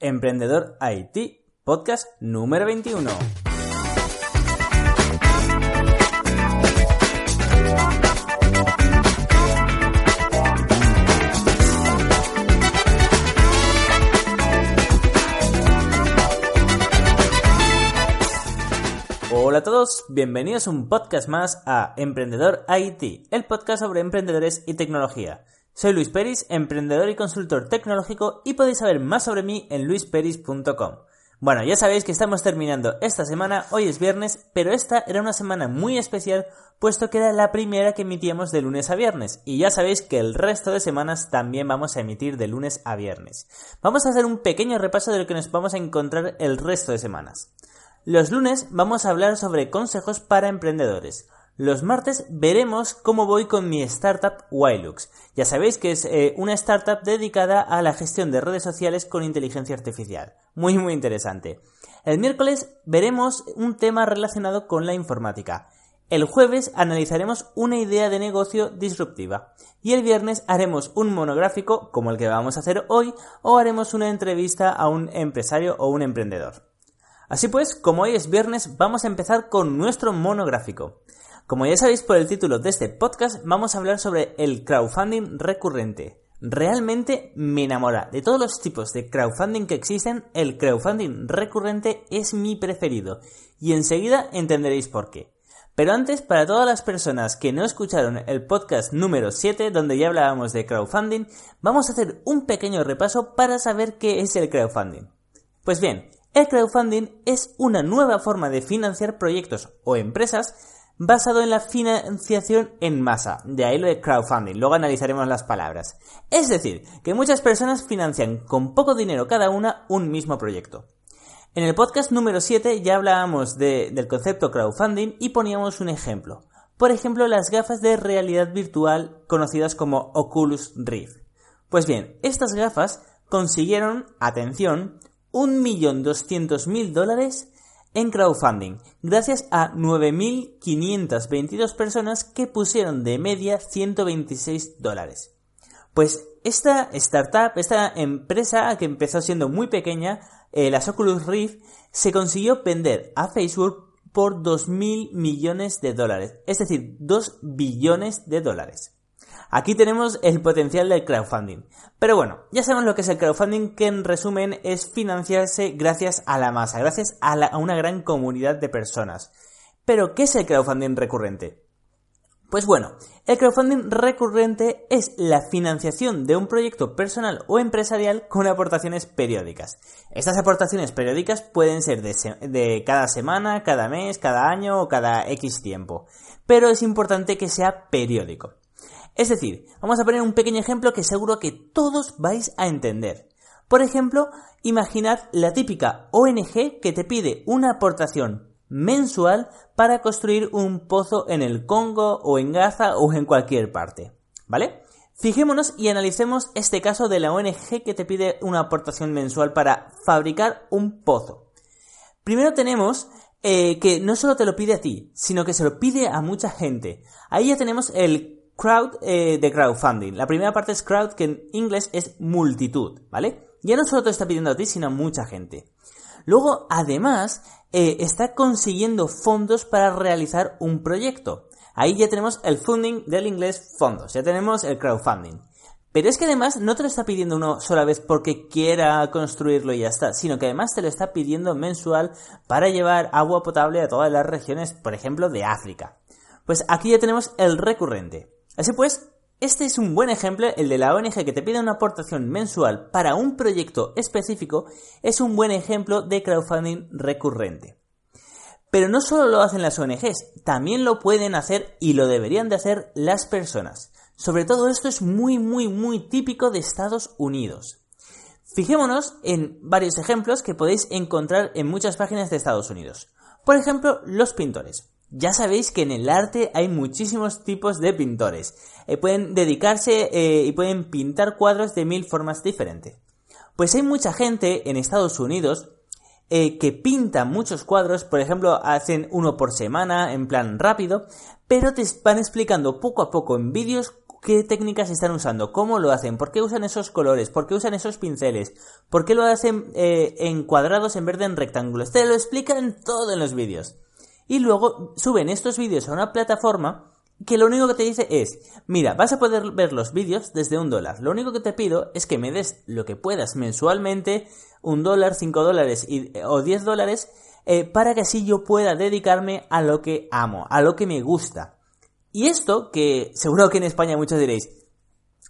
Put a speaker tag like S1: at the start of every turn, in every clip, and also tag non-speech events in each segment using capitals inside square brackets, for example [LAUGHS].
S1: Emprendedor IT, podcast número 21. Hola a todos, bienvenidos a un podcast más a Emprendedor IT, el podcast sobre emprendedores y tecnología. Soy Luis Peris, emprendedor y consultor tecnológico y podéis saber más sobre mí en luisperis.com. Bueno, ya sabéis que estamos terminando esta semana, hoy es viernes, pero esta era una semana muy especial puesto que era la primera que emitíamos de lunes a viernes y ya sabéis que el resto de semanas también vamos a emitir de lunes a viernes. Vamos a hacer un pequeño repaso de lo que nos vamos a encontrar el resto de semanas. Los lunes vamos a hablar sobre consejos para emprendedores. Los martes veremos cómo voy con mi startup Wilux. Ya sabéis que es eh, una startup dedicada a la gestión de redes sociales con inteligencia artificial. Muy muy interesante. El miércoles veremos un tema relacionado con la informática. El jueves analizaremos una idea de negocio disruptiva. Y el viernes haremos un monográfico, como el que vamos a hacer hoy, o haremos una entrevista a un empresario o un emprendedor. Así pues, como hoy es viernes, vamos a empezar con nuestro monográfico. Como ya sabéis por el título de este podcast, vamos a hablar sobre el crowdfunding recurrente. Realmente me enamora. De todos los tipos de crowdfunding que existen, el crowdfunding recurrente es mi preferido. Y enseguida entenderéis por qué. Pero antes, para todas las personas que no escucharon el podcast número 7, donde ya hablábamos de crowdfunding, vamos a hacer un pequeño repaso para saber qué es el crowdfunding. Pues bien, el crowdfunding es una nueva forma de financiar proyectos o empresas basado en la financiación en masa, de ahí lo de crowdfunding, luego analizaremos las palabras. Es decir, que muchas personas financian con poco dinero cada una un mismo proyecto. En el podcast número 7 ya hablábamos del concepto crowdfunding y poníamos un ejemplo. Por ejemplo, las gafas de realidad virtual conocidas como Oculus Rift. Pues bien, estas gafas consiguieron, atención, 1.200.000 dólares en crowdfunding, gracias a 9.522 personas que pusieron de media 126 dólares. Pues esta startup, esta empresa que empezó siendo muy pequeña, eh, la Oculus Rift, se consiguió vender a Facebook por 2.000 millones de dólares, es decir, 2 billones de dólares. Aquí tenemos el potencial del crowdfunding. Pero bueno, ya sabemos lo que es el crowdfunding, que en resumen es financiarse gracias a la masa, gracias a, una gran comunidad de personas. Pero, ¿qué es el crowdfunding recurrente? Pues bueno, el crowdfunding recurrente es la financiación de un proyecto personal o empresarial con aportaciones periódicas. Estas aportaciones periódicas pueden ser de, de, cada semana, cada mes, cada año o cada X tiempo, pero es importante que sea periódico. Es decir, vamos a poner un pequeño ejemplo que seguro que todos vais a entender. Por ejemplo, imaginad la típica ONG que te pide una aportación mensual para construir un pozo en el Congo o en Gaza o en cualquier parte. ¿Vale? Fijémonos y analicemos este caso de la ONG que te pide una aportación mensual para fabricar un pozo. Primero tenemos eh, que no solo te lo pide a ti, sino que se lo pide a mucha gente. Ahí ya tenemos el crowd eh, de crowdfunding. La primera parte es crowd, que en inglés es multitud, ¿vale? Ya no solo te está pidiendo a ti, sino a mucha gente. Luego, además, eh, está consiguiendo fondos para realizar un proyecto. Ahí ya tenemos el funding del inglés fondos, ya tenemos el crowdfunding. Pero es que además no te lo está pidiendo uno sola vez porque quiera construirlo y ya está, sino que además te lo está pidiendo mensual para llevar agua potable a todas las regiones, por ejemplo, de África. Pues aquí ya tenemos el recurrente. Así pues, este es un buen ejemplo, el de la ONG que te pide una aportación mensual para un proyecto específico, es un buen ejemplo de crowdfunding recurrente. Pero no solo lo hacen las ONGs, también lo pueden hacer y lo deberían de hacer las personas. Sobre todo esto es muy muy muy típico de Estados Unidos. Fijémonos en varios ejemplos que podéis encontrar en muchas páginas de Estados Unidos. Por ejemplo, los pintores. Ya sabéis que en el arte hay muchísimos tipos de pintores. Eh, pueden dedicarse eh, y pueden pintar cuadros de mil formas diferentes. Pues hay mucha gente en Estados Unidos eh, que pinta muchos cuadros, por ejemplo, hacen uno por semana en plan rápido, pero te van explicando poco a poco en vídeos qué técnicas están usando, cómo lo hacen, por qué usan esos colores, por qué usan esos pinceles, por qué lo hacen eh, en cuadrados en vez de en rectángulos. Te lo explican todo en los vídeos. Y luego suben estos vídeos a una plataforma que lo único que te dice es, mira, vas a poder ver los vídeos desde un dólar. Lo único que te pido es que me des lo que puedas mensualmente, un dólar, cinco dólares o diez dólares, eh, para que así yo pueda dedicarme a lo que amo, a lo que me gusta. Y esto, que seguro que en España muchos diréis,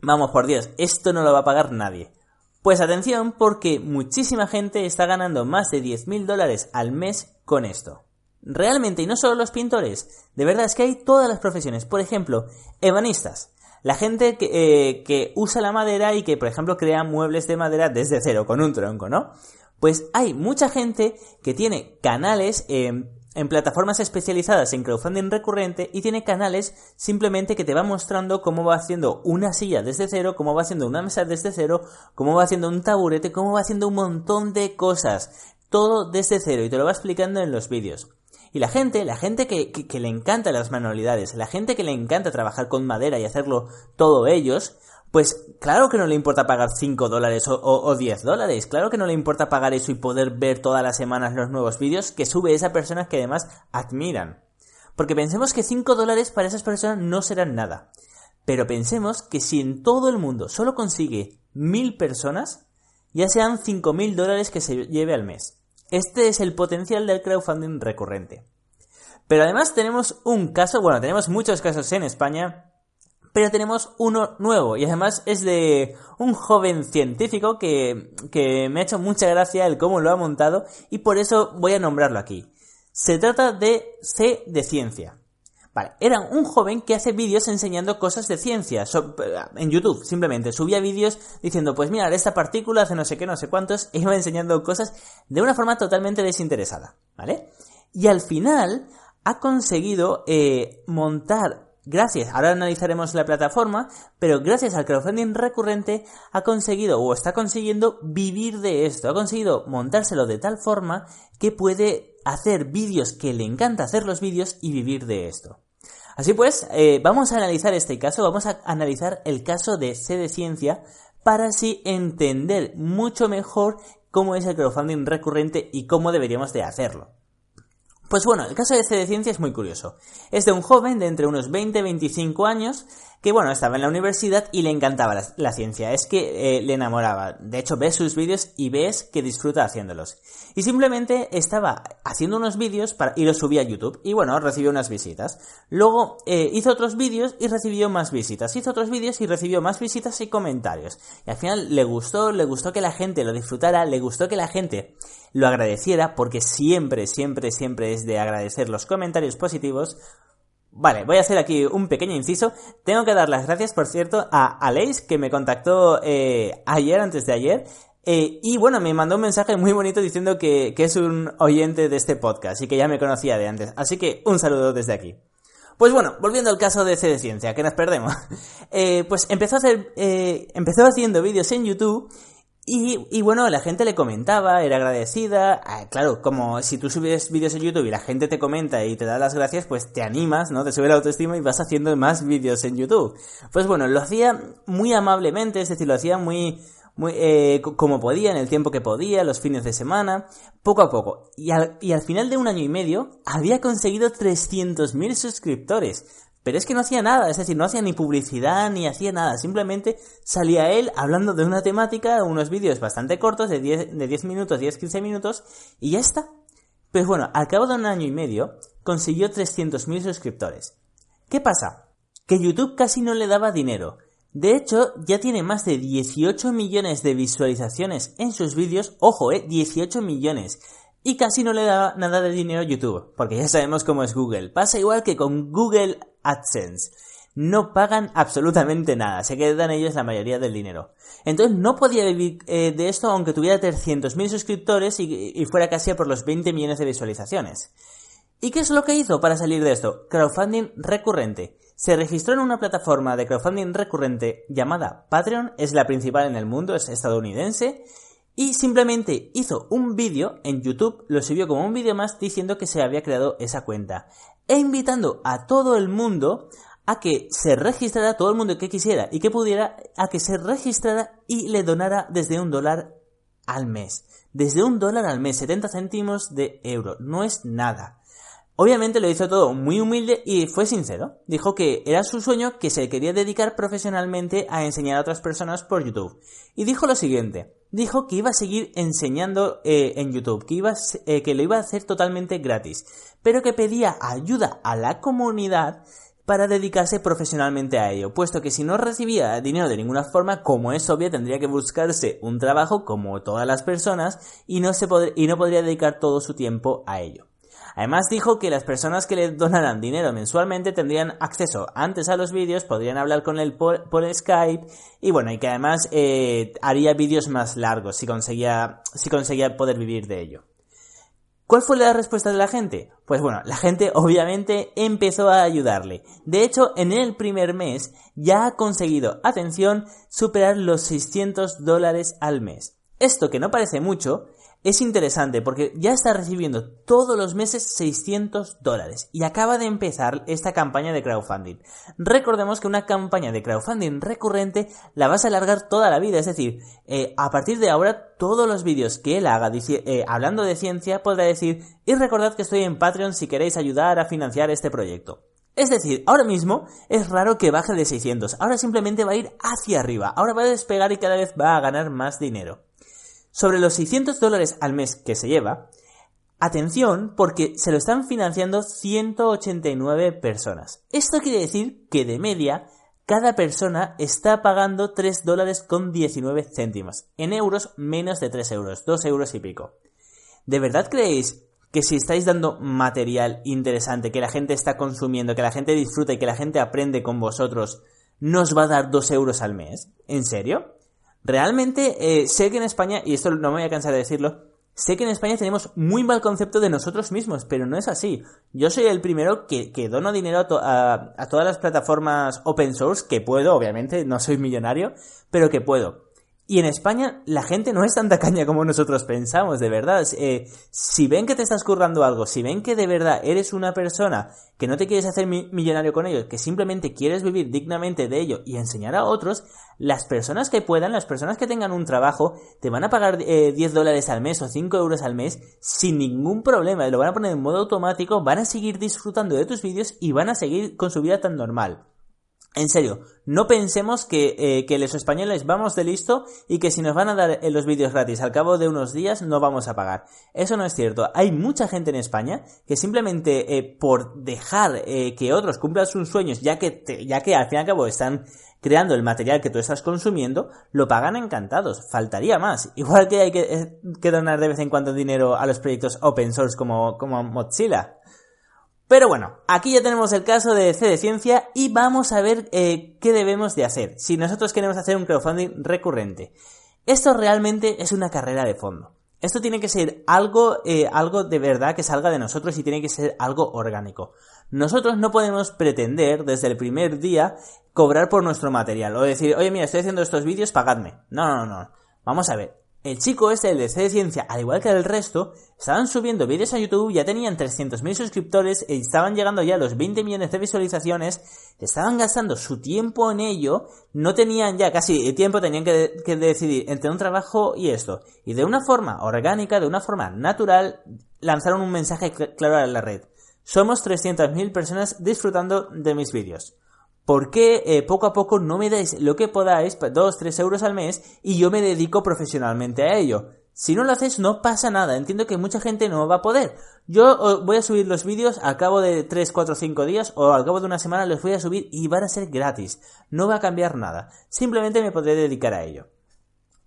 S1: vamos por Dios, esto no lo va a pagar nadie. Pues atención porque muchísima gente está ganando más de 10.000 dólares al mes con esto. Realmente, y no solo los pintores, de verdad es que hay todas las profesiones. Por ejemplo, ebanistas. La gente que, eh, que usa la madera y que, por ejemplo, crea muebles de madera desde cero, con un tronco, ¿no? Pues hay mucha gente que tiene canales en plataformas especializadas en crowdfunding recurrente y tiene canales simplemente que te va mostrando cómo va haciendo una silla desde cero, cómo va haciendo una mesa desde cero, cómo va haciendo un taburete, cómo va haciendo un montón de cosas. Todo desde cero y te lo va explicando en los vídeos. Y la gente, la gente que, le encanta las manualidades, la gente que le encanta trabajar con madera y hacerlo todo ellos, pues claro que no le importa pagar 5 dólares o, 10 dólares, claro que no le importa pagar eso y poder ver todas las semanas los nuevos vídeos que sube esa persona que además admiran. Porque pensemos que 5 dólares para esas personas no serán nada. Pero pensemos que si en todo el mundo solo consigue 1000 personas, ya sean 5.000 dólares que se lleve al mes. Este es el potencial del crowdfunding recurrente. Pero además tenemos un caso, bueno, tenemos muchos casos en España pero tenemos uno nuevo y además es de un joven científico que, que me ha hecho mucha gracia el cómo lo ha montado y por eso voy a nombrarlo aquí. Se trata de C de ciencia. Vale, era un joven que hace vídeos enseñando cosas de ciencia en YouTube, simplemente. Subía vídeos diciendo, pues mira, esta partícula hace no sé qué, no sé cuántos, e [LAUGHS] iba enseñando cosas de una forma totalmente desinteresada, ¿vale? Y al final ha conseguido eh, montar gracias, ahora analizaremos la plataforma, pero gracias al crowdfunding recurrente ha conseguido o está consiguiendo vivir de esto, ha conseguido montárselo de tal forma que puede hacer vídeos que le encanta hacer los vídeos y vivir de esto. Así pues, eh, vamos a analizar este caso, vamos a analizar el caso de C de Ciencia para así entender mucho mejor cómo es el crowdfunding recurrente y cómo deberíamos de hacerlo. Pues bueno, el caso de C de Ciencia es muy curioso. Es de un joven de entre unos 20 y 25 años que bueno, estaba en la universidad y le encantaba la, ciencia, es que eh, le enamoraba. De hecho, ves sus vídeos y ves que disfruta haciéndolos. Y simplemente estaba haciendo unos vídeos para, y los subía a YouTube. Y bueno, recibió unas visitas. Luego eh, hizo otros vídeos y recibió más visitas. Hizo otros vídeos y recibió más visitas y comentarios. Y al final le gustó, le gustó que la gente lo disfrutara, le gustó que la gente lo agradeciera, porque siempre, siempre, siempre es de agradecer los comentarios positivos Vale, voy a hacer aquí un pequeño inciso. Tengo que dar las gracias, por cierto, a Aleix, que me contactó eh, ayer, antes de ayer. Eh, y bueno, me mandó un mensaje muy bonito diciendo que, es un oyente de este podcast y que ya me conocía de antes. Así que un saludo desde aquí. Pues bueno, volviendo al caso de C de Ciencia, que nos perdemos. [LAUGHS] Eh, pues empezó a hacer, empezó haciendo vídeos en YouTube y, y, bueno, la gente le comentaba, era agradecida. Ah, claro, como si tú subes vídeos en YouTube y la gente te comenta y te da las gracias, pues te animas, ¿no? Te sube la autoestima y vas haciendo más vídeos en YouTube. Pues bueno, lo hacía muy amablemente, es decir, lo hacía muy, muy eh, como podía, en el tiempo que podía, los fines de semana, poco a poco. Y al, y al final de un año y medio había conseguido 300.000 suscriptores. Pero es que no hacía nada, es decir, no hacía ni publicidad ni hacía nada, simplemente salía él hablando de una temática, unos vídeos bastante cortos, de 10, de 10 minutos, 10-15 minutos, y ya está. Pues bueno, al cabo de un año y medio, consiguió 300.000 suscriptores. ¿Qué pasa? Que YouTube casi no le daba dinero. De hecho, ya tiene más de 18 millones de visualizaciones en sus vídeos, ojo, eh, 18 millones y casi no le da nada de dinero a YouTube, porque ya sabemos cómo es Google. Pasa igual que con Google AdSense. No pagan absolutamente nada, se quedan ellos la mayoría del dinero. Entonces no podía vivir eh, de esto aunque tuviera 300.000 suscriptores y, y fuera casi por los 20 millones de visualizaciones. ¿Y qué es lo que hizo para salir de esto? Crowdfunding recurrente. Se registró en una plataforma de crowdfunding recurrente llamada Patreon, es la principal en el mundo, es estadounidense, y simplemente hizo un vídeo en YouTube, lo subió como un vídeo más diciendo que se había creado esa cuenta e invitando a todo el mundo a que se registrara todo el mundo que quisiera y que pudiera a que se registrara y le donara desde un dólar al mes. Desde un dólar al mes, 70 céntimos de euro. No es nada. Obviamente lo hizo todo muy humilde y fue sincero. Dijo que era su sueño que se quería dedicar profesionalmente a enseñar a otras personas por YouTube. Y dijo lo siguiente. Dijo que iba a seguir enseñando eh, en YouTube, que, iba eh, que lo iba a hacer totalmente gratis, pero que pedía ayuda a la comunidad para dedicarse profesionalmente a ello, puesto que si no recibía dinero de ninguna forma, como es obvio, tendría que buscarse un trabajo como todas las personas y no, se y no podría dedicar todo su tiempo a ello. Además dijo que las personas que le donaran dinero mensualmente tendrían acceso antes a los vídeos, podrían hablar con él por, Skype y bueno, y que además eh, haría vídeos más largos si conseguía, si conseguía poder vivir de ello. ¿Cuál fue la respuesta de la gente? Pues bueno, la gente [LAUGHS] obviamente empezó a ayudarle. De hecho, en el primer mes ya ha conseguido, atención, superar los 600 dólares al mes. Esto que no parece mucho, es interesante porque ya está recibiendo todos los meses 600 dólares y acaba de empezar esta campaña de crowdfunding. Recordemos que una campaña de crowdfunding recurrente la vas a alargar toda la vida, es decir, eh, a partir de ahora todos los vídeos que él haga eh, hablando de ciencia podrá decir y recordad que estoy en Patreon si queréis ayudar a financiar este proyecto. Es decir, ahora mismo es raro que baje de 600, ahora simplemente va a ir hacia arriba, ahora va a despegar y cada vez va a ganar más dinero. Sobre los 600 dólares al mes que se lleva, atención porque se lo están financiando 189 personas. Esto quiere decir que de media cada persona está pagando 3 dólares con 19 céntimos. En euros menos de 3 euros, 2 euros y pico. ¿De verdad creéis que si estáis dando material interesante, que la gente está consumiendo, que la gente disfruta y que la gente aprende con vosotros, nos va a dar 2 euros al mes? ¿En serio? Realmente eh, sé que en España, y esto no me voy a cansar de decirlo, sé que en España tenemos muy mal concepto de nosotros mismos, pero no es así. Yo soy el primero que, que dono dinero a, a todas las plataformas open source que puedo, obviamente, no soy millonario, pero que puedo. Y en España la gente no es tanta caña como nosotros pensamos, de verdad. Eh, si ven que te estás currando algo, si ven que de verdad eres una persona que no te quieres hacer millonario con ello, que simplemente quieres vivir dignamente de ello y enseñar a otros, las personas que puedan, las personas que tengan un trabajo, te van a pagar 10 eh, dólares al mes o 5 euros al mes sin ningún problema. Lo van a poner en modo automático, van a seguir disfrutando de tus vídeos y van a seguir con su vida tan normal. En serio, no pensemos que, eh, que, los españoles vamos de listo y que si nos van a dar eh, los vídeos gratis al cabo de unos días no vamos a pagar. Eso no es cierto. Hay mucha gente en España que simplemente eh, por dejar que otros cumplan sus sueños, ya que, ya que al fin y al cabo están creando el material que tú estás consumiendo, lo pagan encantados. Faltaría más. [LAUGHS] Igual que hay que, que donar de vez en cuando dinero a los proyectos open source como, como Mozilla. Pero bueno, aquí ya tenemos el caso de C de Ciencia y vamos a ver eh, qué debemos de hacer si nosotros queremos hacer un crowdfunding recurrente. Esto realmente es una carrera de fondo. Esto tiene que ser algo, eh, algo de verdad que salga de nosotros y tiene que ser algo orgánico. Nosotros no podemos pretender desde el primer día cobrar por nuestro material o decir, oye mira, estoy haciendo estos vídeos, pagadme. No, no, no. Vamos a ver, el chico este, el de C de Ciencia, al igual que el resto, estaban subiendo vídeos a YouTube, ya tenían 300.000 suscriptores estaban llegando ya a los 20 millones de visualizaciones, estaban gastando su tiempo en ello, no tenían ya casi tiempo, tenían que, que decidir entre un trabajo y esto. Y de una forma orgánica, de una forma natural, lanzaron un mensaje claro a la red. Somos 300.000 personas disfrutando de mis vídeos. ¿Por qué eh, poco a poco no me dais lo que podáis, 2, 3 euros al mes, y yo me dedico profesionalmente a ello? Si no lo haces, no pasa nada. Entiendo que mucha gente no va a poder. Yo voy a subir los vídeos al cabo de 3, 4, 5 días o al cabo de una semana los voy a subir y van a ser gratis. No va a cambiar nada. Simplemente me podré dedicar a ello.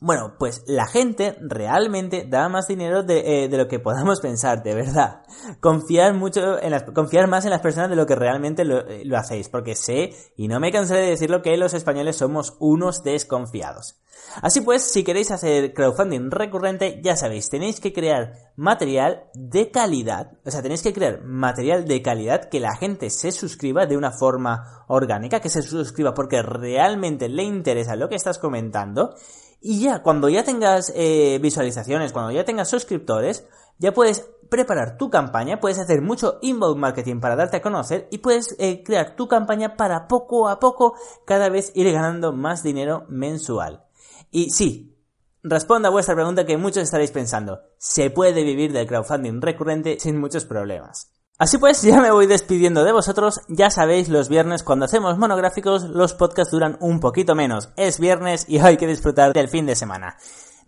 S1: Bueno, pues la gente realmente da más dinero de, eh, de, lo que podamos pensar, de verdad. Confiar mucho en las, confiar más en las personas de lo que realmente eh, lo, hacéis, porque sé, y no me cansaré de decirlo, que los españoles somos unos desconfiados. Así pues, si queréis hacer crowdfunding recurrente, ya sabéis, tenéis que crear material de calidad, o sea, tenéis que crear material de calidad que la gente se suscriba de una forma orgánica, que se suscriba porque realmente le interesa lo que estás comentando, Y ya, cuando ya tengas eh, visualizaciones, cuando ya tengas suscriptores, ya puedes preparar tu campaña, puedes hacer mucho inbound marketing para darte a conocer y puedes eh, crear tu campaña para poco a poco cada vez ir ganando más dinero mensual. Y sí, responda a vuestra pregunta que muchos estaréis pensando, ¿se puede vivir del crowdfunding recurrente sin muchos problemas? Así pues, [LAUGHS] ya me voy despidiendo de vosotros. Ya sabéis, los viernes cuando hacemos monográficos, los podcasts duran un poquito menos. Es viernes y [LAUGHS] hay que disfrutar del fin de semana.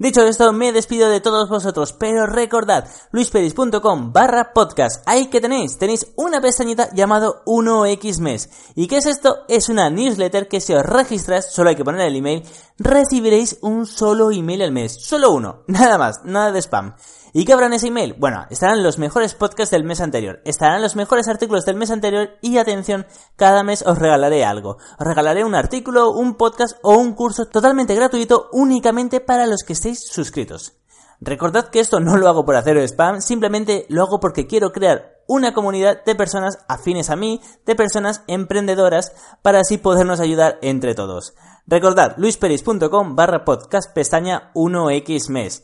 S1: Dicho esto, me despido de todos vosotros, pero recordad, luisperis.com barra podcast, ahí que tenéis, tenéis una pestañita llamado 1x mes. ¿Y qué es esto? Es una newsletter que si os registras, solo hay que poner el email, recibiréis un solo email al mes, solo uno, [LAUGHS] nada más, nada de spam. ¿Y qué habrá en ese email? Bueno, estarán los mejores podcasts del mes anterior, estarán los mejores artículos del mes anterior y atención, cada mes os regalaré algo. Os regalaré un artículo, un podcast o un curso totalmente gratuito únicamente para los que estéis suscritos. Recordad que esto no lo hago por hacer spam, simplemente lo hago porque quiero crear una comunidad de personas afines a mí, de personas emprendedoras, para así podernos ayudar entre todos. Recordad, luisperis.com barra podcast pestaña 1x mes.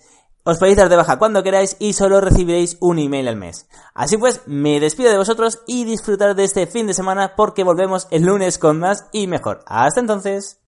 S1: Os podéis dar de baja cuando queráis y solo recibiréis un email al mes. Así pues, me despido de vosotros y disfrutar de este fin de semana porque volvemos el lunes con más y mejor. Hasta entonces.